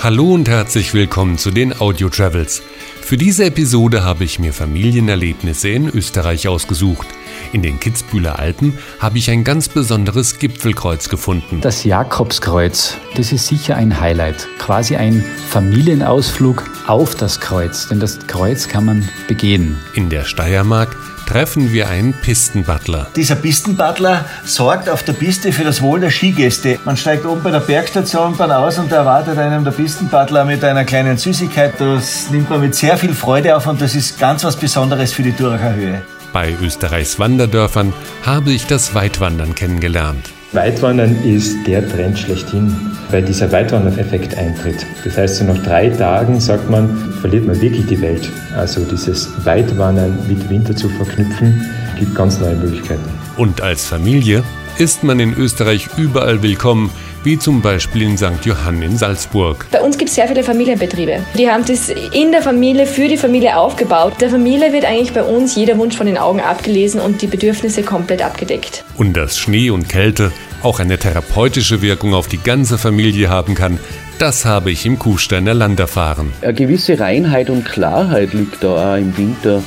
Hallo und herzlich willkommen zu den Audio Travels. Für diese Episode habe ich mir Familienerlebnisse in Österreich ausgesucht. In den Kitzbühler Alpen habe ich ein ganz besonderes Gipfelkreuz gefunden. Das Jakobskreuz, das ist sicher ein Highlight. Quasi ein Familienausflug auf das Kreuz, denn das Kreuz kann man begehen. In der Steiermark treffen wir einen Pistenbutler. Dieser Pistenbutler sorgt auf der Piste für das Wohl der Skigäste. Man steigt oben bei der Bergstation dann aus und da erwartet einem der Pistenbutler mit einer kleinen Süßigkeit. Das nimmt man mit sehr viel Freude auf und das ist ganz was Besonderes für die Duracher Höhe. Bei Österreichs Wanderdörfern habe ich das Weitwandern kennengelernt. Weitwandern ist der Trend schlechthin, weil dieser Weitwandereffekt eintritt. Das heißt, so nach drei Tagen, sagt man, verliert man wirklich die Welt. Also dieses Weitwandern mit Winter zu verknüpfen, gibt ganz neue Möglichkeiten. Und als Familie ist man in Österreich überall willkommen, wie zum Beispiel in St. Johann in Salzburg. Bei uns gibt es sehr viele Familienbetriebe. Die haben das in der Familie, für die Familie aufgebaut. Der Familie wird eigentlich bei uns jeder Wunsch von den Augen abgelesen und die Bedürfnisse komplett abgedeckt. Und dass Schnee und Kälte auch eine therapeutische Wirkung auf die ganze Familie haben kann, das habe ich im Kufsteiner Land erfahren. Eine gewisse Reinheit und Klarheit liegt da auch im Winter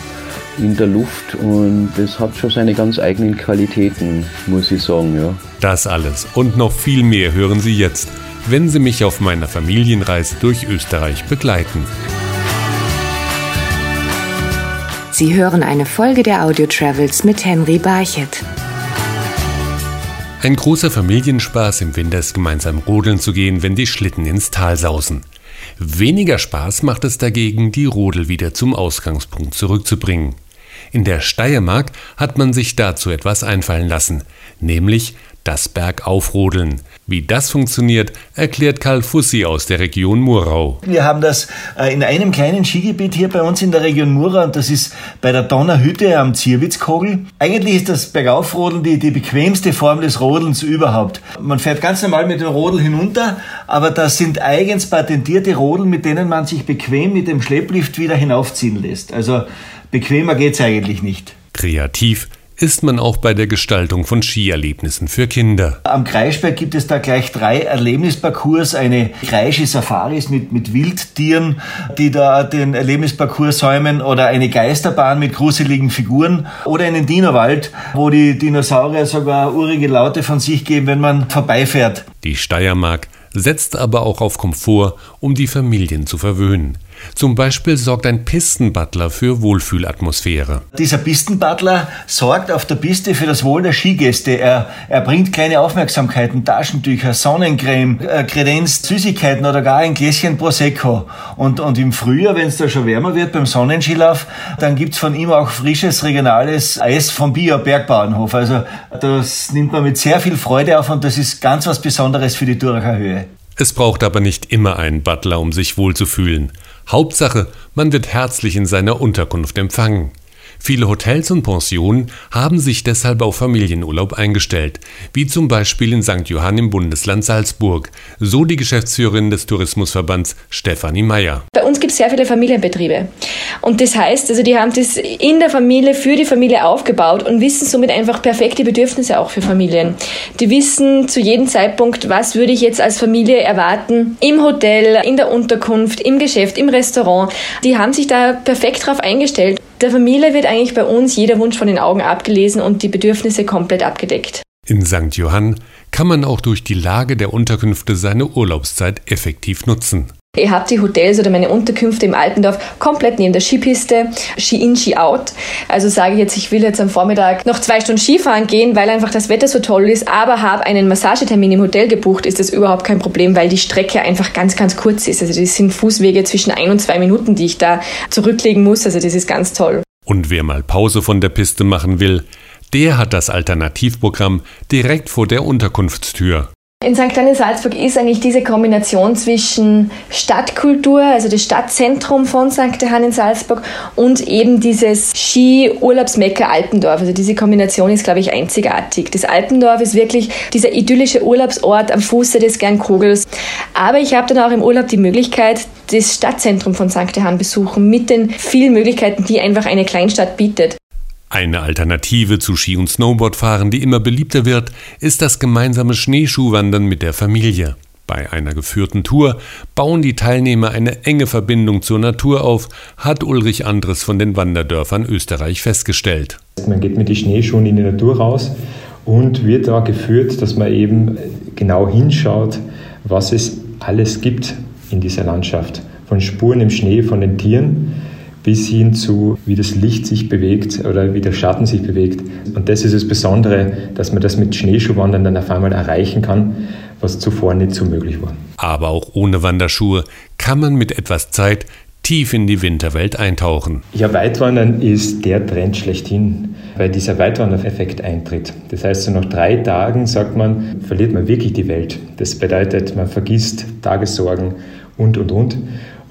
in der Luft und das hat schon seine ganz eigenen Qualitäten, muss ich sagen, ja. Das alles und noch viel mehr hören Sie jetzt, wenn Sie mich auf meiner Familienreise durch Österreich begleiten. Sie hören eine Folge der Audio Travels mit Henry Barchet. Ein großer Familienspaß im Winter ist gemeinsam rodeln zu gehen, wenn die Schlitten ins Tal sausen. Weniger Spaß macht es dagegen, die Rodel wieder zum Ausgangspunkt zurückzubringen. In der Steiermark hat man sich dazu etwas einfallen lassen, nämlich das Bergaufrodeln. Wie das funktioniert, erklärt Karl Fussi aus der Region Murau. Wir haben das äh, in einem kleinen Skigebiet hier bei uns in der Region Murau und das ist bei der Donnerhütte am Zierwitzkogel. Eigentlich ist das Bergaufrodeln die, die bequemste Form des Rodelns überhaupt. Man fährt ganz normal mit dem Rodel hinunter, aber das sind eigens patentierte Rodel, mit denen man sich bequem mit dem Schlepplift wieder hinaufziehen lässt. Also bequemer geht's eigentlich nicht. Kreativ ist man auch bei der Gestaltung von Skierlebnissen für Kinder. Am Kreisberg gibt es da gleich drei Erlebnisparcours. Eine Kreische Safaris mit, mit Wildtieren, die da den Erlebnisparcours säumen oder eine Geisterbahn mit gruseligen Figuren oder einen Dinowald, wo die Dinosaurier sogar urige Laute von sich geben, wenn man vorbeifährt. Die Steiermark setzt aber auch auf Komfort, um die Familien zu verwöhnen. Zum Beispiel sorgt ein Pistenbutler für Wohlfühlatmosphäre. Dieser Pistenbutler sorgt auf der Piste für das Wohl der Skigäste. Er, er bringt kleine Aufmerksamkeiten, Taschentücher, Sonnencreme, äh, Kredenz, Süßigkeiten oder gar ein Gläschen Prosecco. Und, und im Frühjahr, wenn es da schon wärmer wird beim Sonnenskilauf, dann gibt's von ihm auch frisches regionales Eis vom Bio Bergbauernhof. Also das nimmt man mit sehr viel Freude auf und das ist ganz was Besonderes für die Duracher Höhe. Es braucht aber nicht immer einen Butler, um sich wohlzufühlen. Hauptsache, man wird herzlich in seiner Unterkunft empfangen. Viele Hotels und Pensionen haben sich deshalb auf Familienurlaub eingestellt, wie zum Beispiel in St. Johann im Bundesland Salzburg, so die Geschäftsführerin des Tourismusverbands Stefanie Meyer. Bei uns gibt es sehr viele Familienbetriebe. Und das heißt, also die haben das in der Familie, für die Familie aufgebaut und wissen somit einfach perfekte Bedürfnisse auch für Familien. Die wissen zu jedem Zeitpunkt, was würde ich jetzt als Familie erwarten, im Hotel, in der Unterkunft, im Geschäft, im Restaurant. Die haben sich da perfekt drauf eingestellt. Der Familie wird eigentlich bei uns jeder Wunsch von den Augen abgelesen und die Bedürfnisse komplett abgedeckt. In St. Johann kann man auch durch die Lage der Unterkünfte seine Urlaubszeit effektiv nutzen. Ihr habt die Hotels oder meine Unterkünfte im Altendorf komplett neben der Skipiste, Ski-in, Ski-out. Also sage ich jetzt, ich will jetzt am Vormittag noch zwei Stunden Skifahren gehen, weil einfach das Wetter so toll ist, aber habe einen Massagetermin im Hotel gebucht, ist das überhaupt kein Problem, weil die Strecke einfach ganz, ganz kurz ist. Also das sind Fußwege zwischen ein und zwei Minuten, die ich da zurücklegen muss. Also das ist ganz toll. Und wer mal Pause von der Piste machen will, der hat das Alternativprogramm direkt vor der Unterkunftstür. In St. Kleine Salzburg ist eigentlich diese Kombination zwischen Stadtkultur, also das Stadtzentrum von St. Johann in Salzburg und eben dieses Ski-Urlaubsmecker Alpendorf. Also diese Kombination ist, glaube ich, einzigartig. Das Alpendorf ist wirklich dieser idyllische Urlaubsort am Fuße des Gernkogels. Aber ich habe dann auch im Urlaub die Möglichkeit, das Stadtzentrum von St. Johann besuchen mit den vielen Möglichkeiten, die einfach eine Kleinstadt bietet. Eine Alternative zu Ski- und Snowboardfahren, die immer beliebter wird, ist das gemeinsame Schneeschuhwandern mit der Familie. Bei einer geführten Tour bauen die Teilnehmer eine enge Verbindung zur Natur auf, hat Ulrich Andres von den Wanderdörfern Österreich festgestellt. Man geht mit den Schneeschuhen in die Natur raus und wird da geführt, dass man eben genau hinschaut, was es alles gibt in dieser Landschaft. Von Spuren im Schnee, von den Tieren bis hin zu, wie das Licht sich bewegt oder wie der Schatten sich bewegt. Und das ist das Besondere, dass man das mit Schneeschuhwandern dann auf einmal erreichen kann, was zuvor nicht so möglich war. Aber auch ohne Wanderschuhe kann man mit etwas Zeit tief in die Winterwelt eintauchen. Ja, Weitwandern ist der Trend schlechthin, weil dieser Weitwandereffekt eintritt. Das heißt, so nach drei Tagen, sagt man, verliert man wirklich die Welt. Das bedeutet, man vergisst Tagessorgen und, und, und.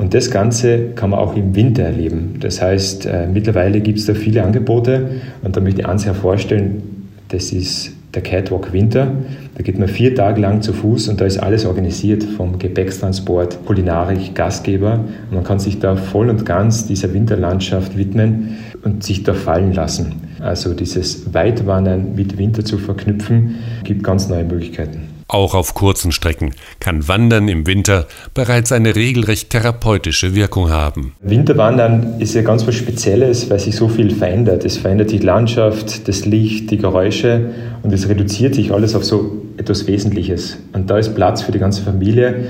Und das Ganze kann man auch im Winter erleben. Das heißt, äh, mittlerweile gibt es da viele Angebote und da möchte ich eins hervorstellen, das ist der Catwalk Winter. Da geht man vier Tage lang zu Fuß und da ist alles organisiert, vom Gepäckstransport, Kulinarik, Gastgeber. Und man kann sich da voll und ganz dieser Winterlandschaft widmen und sich da fallen lassen. Also dieses Weitwandern mit Winter zu verknüpfen, gibt ganz neue Möglichkeiten. Auch auf kurzen Strecken kann Wandern im Winter bereits eine regelrecht therapeutische Wirkung haben. Winterwandern ist ja ganz was Spezielles, weil sich so viel verändert. Es verändert die Landschaft, das Licht, die Geräusche und es reduziert sich alles auf so etwas Wesentliches. Und da ist Platz für die ganze Familie.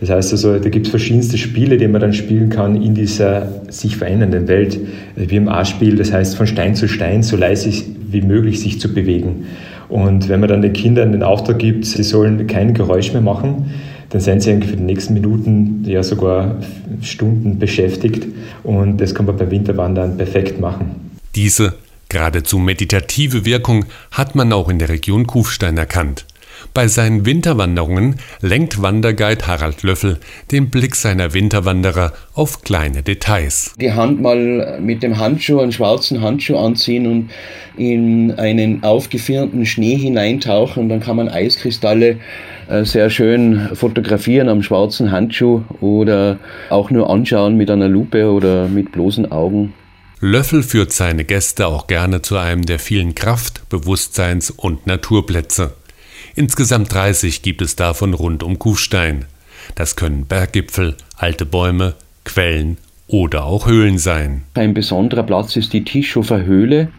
Das heißt also, da gibt es verschiedenste Spiele, die man dann spielen kann in dieser sich verändernden Welt. Wie im A-Spiel, das heißt von Stein zu Stein so leise wie möglich sich zu bewegen. Und wenn man dann den Kindern den Auftrag gibt, sie sollen kein Geräusch mehr machen, dann sind sie für die nächsten Minuten, ja sogar Stunden beschäftigt. Und das kann man beim Winterwandern perfekt machen. Diese geradezu meditative Wirkung hat man auch in der Region Kufstein erkannt. Bei seinen Winterwanderungen lenkt Wanderguide Harald Löffel den Blick seiner Winterwanderer auf kleine Details. Die Hand mal mit dem Handschuh, einen schwarzen Handschuh anziehen und in einen aufgefirnten Schnee hineintauchen, dann kann man Eiskristalle äh, sehr schön fotografieren am schwarzen Handschuh oder auch nur anschauen mit einer Lupe oder mit bloßen Augen. Löffel führt seine Gäste auch gerne zu einem der vielen Kraft-, Bewusstseins- und Naturplätze. Insgesamt 30 gibt es davon rund um Kufstein. Das können Berggipfel, alte Bäume, Quellen oder auch Höhlen sein. Ein besonderer Platz ist die Tischofer Höhle.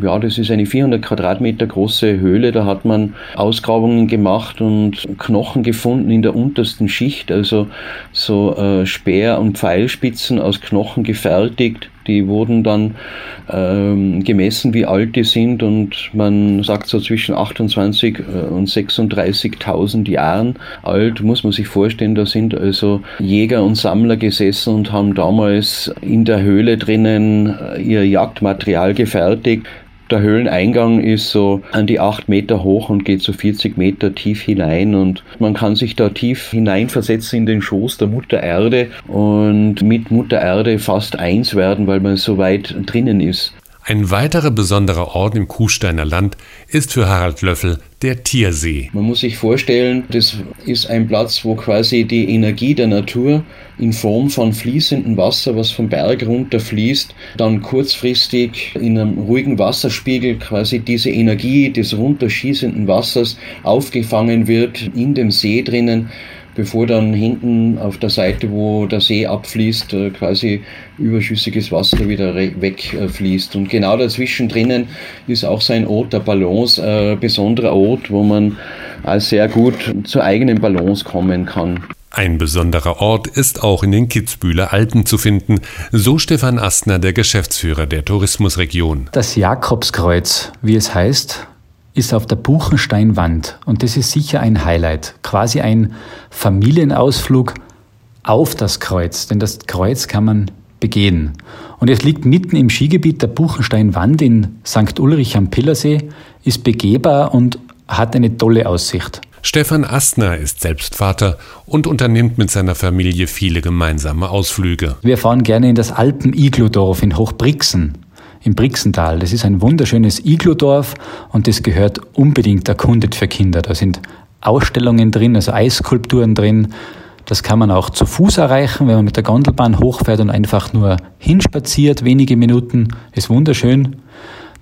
Ja, das ist eine 400 Quadratmeter große Höhle. Da hat man Ausgrabungen gemacht und Knochen gefunden in der untersten Schicht, also so äh, Speer- und Pfeilspitzen aus Knochen gefertigt. Die wurden dann ähm, gemessen, wie alt die sind und man sagt so zwischen 28 äh, und 36.000 Jahren alt, muss man sich vorstellen. Da sind also Jäger und Sammler gesessen und haben damals in der Höhle drinnen äh, ihr Jagdmaterial gefertigt. Der Höhleneingang ist so an die acht Meter hoch und geht so 40 Meter tief hinein und man kann sich da tief hineinversetzen in den Schoß der Mutter Erde und mit Mutter Erde fast eins werden, weil man so weit drinnen ist. Ein weiterer besonderer Ort im Kuhsteiner Land ist für Harald Löffel der Tiersee. Man muss sich vorstellen, das ist ein Platz, wo quasi die Energie der Natur in Form von fließendem Wasser, was vom Berg runter fließt, dann kurzfristig in einem ruhigen Wasserspiegel quasi diese Energie des runterschießenden Wassers aufgefangen wird in dem See drinnen bevor dann hinten auf der Seite, wo der See abfließt, äh, quasi überschüssiges Wasser wieder wegfließt. Und genau dazwischen drinnen ist auch so ein Ort der Balance, ein besonderer Ort, wo man sehr gut zur eigenen Balance kommen kann. Ein besonderer Ort ist auch in den Kitzbühler Alpen zu finden, so Stefan Astner, der Geschäftsführer der Tourismusregion. Das Jakobskreuz, wie es heißt, ist auf der Buchensteinwand und das ist sicher ein Highlight, quasi ein Familienausflug auf das Kreuz, denn das Kreuz kann man begehen. Und es liegt mitten im Skigebiet der Buchensteinwand in St. Ulrich am Pillersee, ist begehbar und hat eine tolle Aussicht. Stefan Astner ist selbst Vater und unternimmt mit seiner Familie viele gemeinsame Ausflüge. Wir fahren gerne in das Alpen-Iglodorf in Hochbrixen im Brixental. Das ist ein wunderschönes Iglodorf und das gehört unbedingt erkundet für Kinder. Da sind Ausstellungen drin, also Eisskulpturen drin. Das kann man auch zu Fuß erreichen, wenn man mit der Gondelbahn hochfährt und einfach nur hinspaziert, wenige Minuten. Ist wunderschön.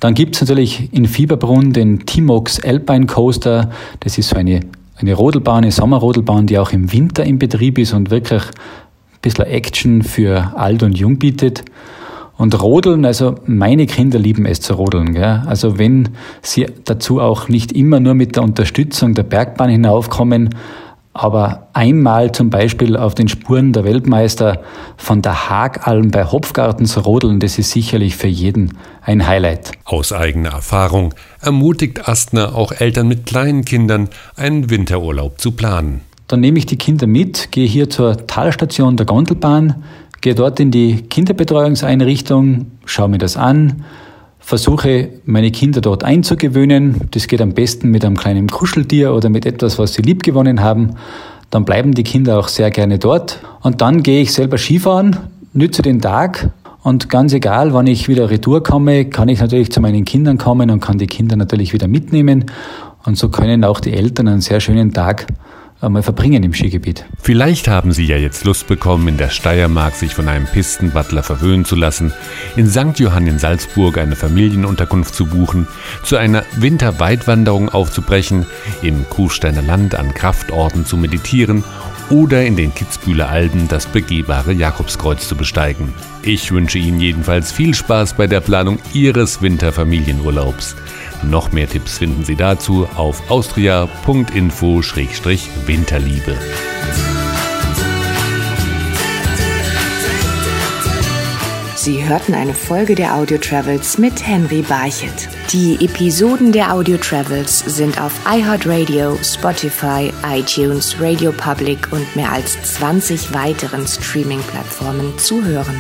Dann gibt's natürlich in Fieberbrunn den Timox Alpine Coaster. Das ist so eine eine Rodelbahn, eine Sommerrodelbahn, die auch im Winter in Betrieb ist und wirklich ein bisschen Action für alt und jung bietet. Und Rodeln, also meine Kinder lieben es zu rodeln. Gell? Also wenn sie dazu auch nicht immer nur mit der Unterstützung der Bergbahn hinaufkommen, aber einmal zum Beispiel auf den Spuren der Weltmeister von der Hagalm bei Hopfgarten zu rodeln, das ist sicherlich für jeden ein Highlight. Aus eigener Erfahrung ermutigt Astner auch Eltern mit kleinen Kindern, einen Winterurlaub zu planen. Dann nehme ich die Kinder mit, gehe hier zur Talstation der Gondelbahn, gehe dort in die Kinderbetreuungseinrichtung, schaue mir das an, versuche meine Kinder dort einzugewöhnen. Das geht am besten mit einem kleinen Kuscheltier oder mit etwas, was sie liebgewonnen haben. Dann bleiben die Kinder auch sehr gerne dort. Und dann gehe ich selber Skifahren, nütze den Tag und ganz egal, wann ich wieder retour komme, kann ich natürlich zu meinen Kindern kommen und kann die Kinder natürlich wieder mitnehmen. Und so können auch die Eltern einen sehr schönen Tag einmal verbringen im Skigebiet. Vielleicht haben Sie ja jetzt Lust bekommen, in der Steiermark sich von einem Pistenbutler verwöhnen zu lassen, in St. Johann in Salzburg eine Familienunterkunft zu buchen, zu einer Winterweitwanderung aufzubrechen, im Kufsteiner Land an Kraftorten zu meditieren oder in den Kitzbühler Alpen das begehbare Jakobskreuz zu besteigen. Ich wünsche Ihnen jedenfalls viel Spaß bei der Planung Ihres Winterfamilienurlaubs. Noch mehr Tipps finden Sie dazu auf austria.info-winterliebe. Sie hörten eine Folge der Audio Travels mit Henry Barchet. Die Episoden der Audio Travels sind auf iHeartRadio, Spotify, iTunes, Radio Public und mehr als 20 weiteren Streaming-Plattformen zu hören.